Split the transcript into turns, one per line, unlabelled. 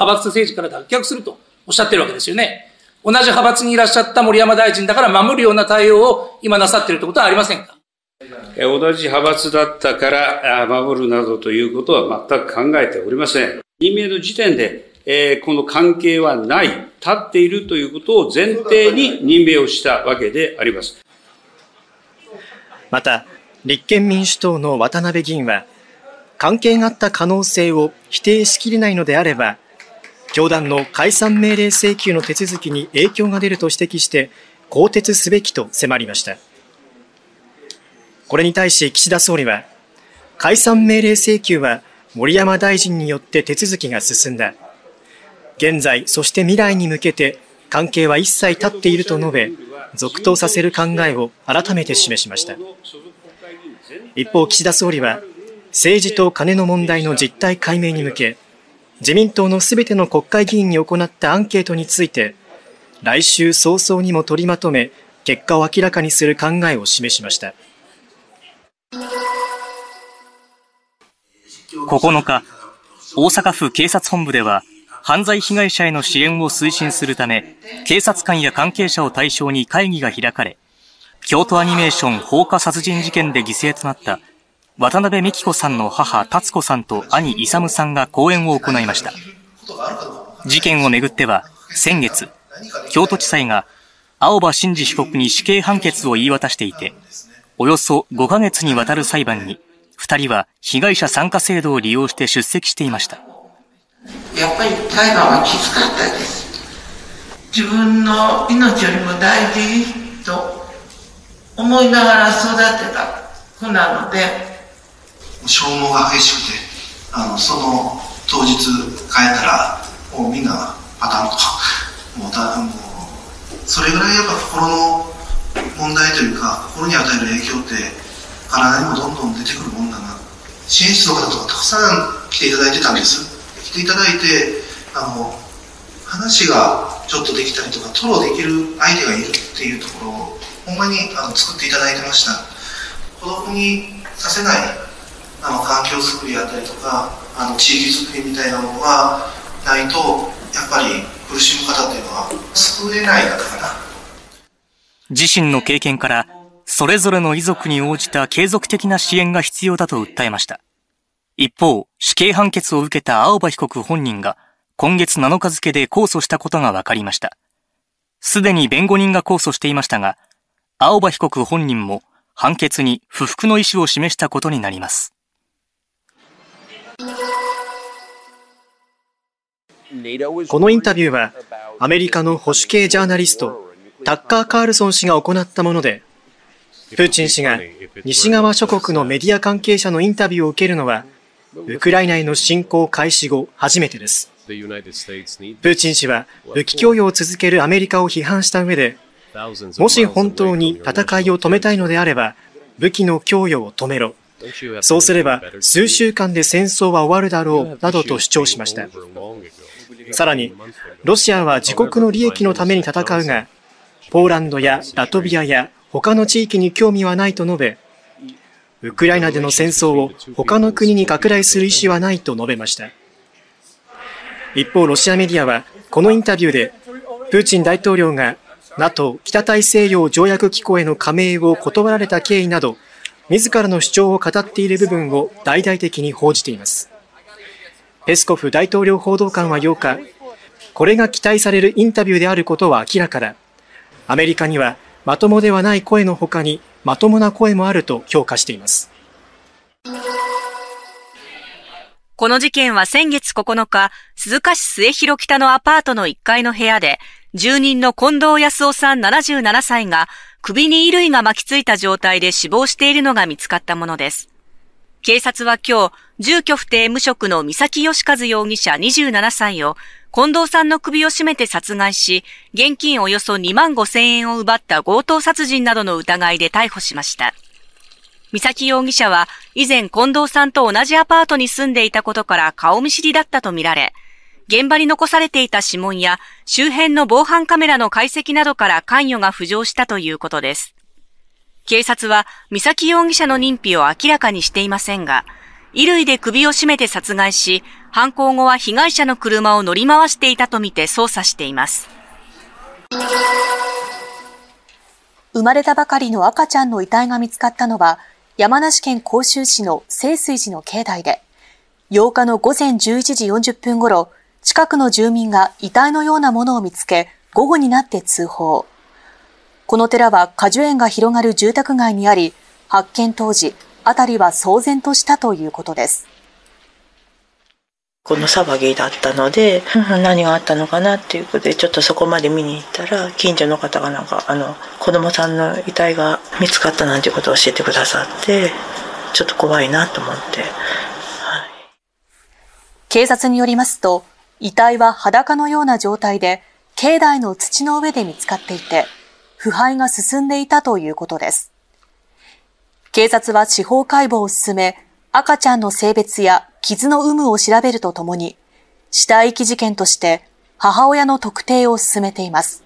派閥政治から脱却するとおっしゃってるわけですよね。同じ派閥にいらっしゃった森山大臣だから守るような対応を今なさっているってことはありませんか？
同じ派閥だったから守るなどということは全く考えておりません。任命の時点で、えこの関係はない、立っているということを前提に任命をしたわけであります。
また、立憲民主党の渡辺議員は、関係があった可能性を否定しきれないのであれば、教団の解散命令請求の手続きに影響が出ると指摘して、更迭すべきと迫りました。これに対し岸田総理は、解散命令請求は森山大臣によって手続きが進んだ。現在、そして未来に向けて関係は一切立っていると述べ、続投させる考えを改めて示しました。一方、岸田総理は、政治と金の問題の実態解明に向け、自民党のすべての国会議員に行ったアンケートについて、来週早々にも取りまとめ、結果を明らかにする考えを示しました。
9日、大阪府警察本部では、犯罪被害者への支援を推進するため、警察官や関係者を対象に会議が開かれ、京都アニメーション放火殺人事件で犠牲となった渡辺美希子さんの母、達子さんと兄、勇さんが講演を行いました。事件をめぐっては、先月、京都地裁が青葉真司被告に死刑判決を言い渡していて、およそ5ヶ月にわたる裁判に、二人は被害者参加制度を利用して出席していました。
やっぱり裁判はきつかったです。自分の命よりも大事と思いながら育てた子なので、
消耗が激しくてあのその当日帰ったらもうみんなパターンともうたもうそれぐらいやっぱ心の問題というか心に与える影響って体にもどんどん出てくるもんだな。支援室の方とかたくさん来ていただいてたんです。来ていただいてあの話がちょっとできたりとか吐露できる相手がいるっていうところをほんまにあの作っていただいてました。孤独にさせないあの環境づくりやったりとかあの地域づくりみたいなものがないとやっぱり苦しむ方っていうのは救えないだかな。
自身の経験からそれぞれの遺族に応じた継続的な支援が必要だと訴えました。一方死刑判決を受けた青葉被告本人が今月7日付で控訴したことが分かりました。すでに弁護人が控訴していましたが青葉被告本人も判決に不服の意思を示したことになります。
このインタビューはアメリカの保守系ジャーナリストタッカー・カールソン氏が行ったものでプーチン氏が西側諸国のメディア関係者のインタビューを受けるのはウクライナへの侵攻開始後初めてです。プーチン氏は武器供与を続けるアメリカを批判した上でもし本当に戦いを止めたいのであれば武器の供与を止めろ。そうすれば数週間で戦争は終わるだろうなどと主張しましたさらに、ロシアは自国の利益のために戦うが、ポーランドやラトビアや他の地域に興味はないと述べ、ウクライナでの戦争を他の国に拡大する意思はないと述べました。一方、ロシアメディアは、このインタビューで、プーチン大統領が NATO= 北大西洋条約機構への加盟を断られた経緯など、自らの主張を語っている部分を大々的に報じています。ペスコフ大統領報道官は8日、これが期待されるインタビューであることは明らかだ。アメリカにはまともではない声の他にまともな声もあると評価しています。
この事件は先月9日、鈴鹿市末広北のアパートの1階の部屋で、住人の近藤康夫さん77歳が首に衣類が巻きついた状態で死亡しているのが見つかったものです。警察は今日、住居不定無職の三崎義和容疑者27歳を、近藤さんの首を絞めて殺害し、現金およそ2万5千円を奪った強盗殺人などの疑いで逮捕しました。三崎容疑者は以前近藤さんと同じアパートに住んでいたことから顔見知りだったとみられ、現場に残されていた指紋や周辺の防犯カメラの解析などから関与が浮上したということです。警察は、三崎容疑者の認否を明らかにしていませんが、衣類で首を絞めて殺害し、犯行後は被害者の車を乗り回していたとみて捜査しています。
生まれたばかりの赤ちゃんの遺体が見つかったのは、山梨県甲州市の清水寺の境内で、8日の午前11時40分頃、近くの住民が遺体のようなものを見つけ、午後になって通報。この寺は果樹園が広がる住宅街にあり、発見当時、辺りは騒然としたということです。
この騒ぎだったので、何があったのかなっていうことで、ちょっとそこまで見に行ったら、近所の方がなんか、あの、子供さんの遺体が見つかったなんていうことを教えてくださって、ちょっと怖いなと思って。はい、
警察によりますと、遺体は裸のような状態で、境内の土の上で見つかっていて、腐敗が進んでいたということです。警察は司法解剖を進め、赤ちゃんの性別や傷の有無を調べるとともに、死体遺棄事件として母親の特定を進めています。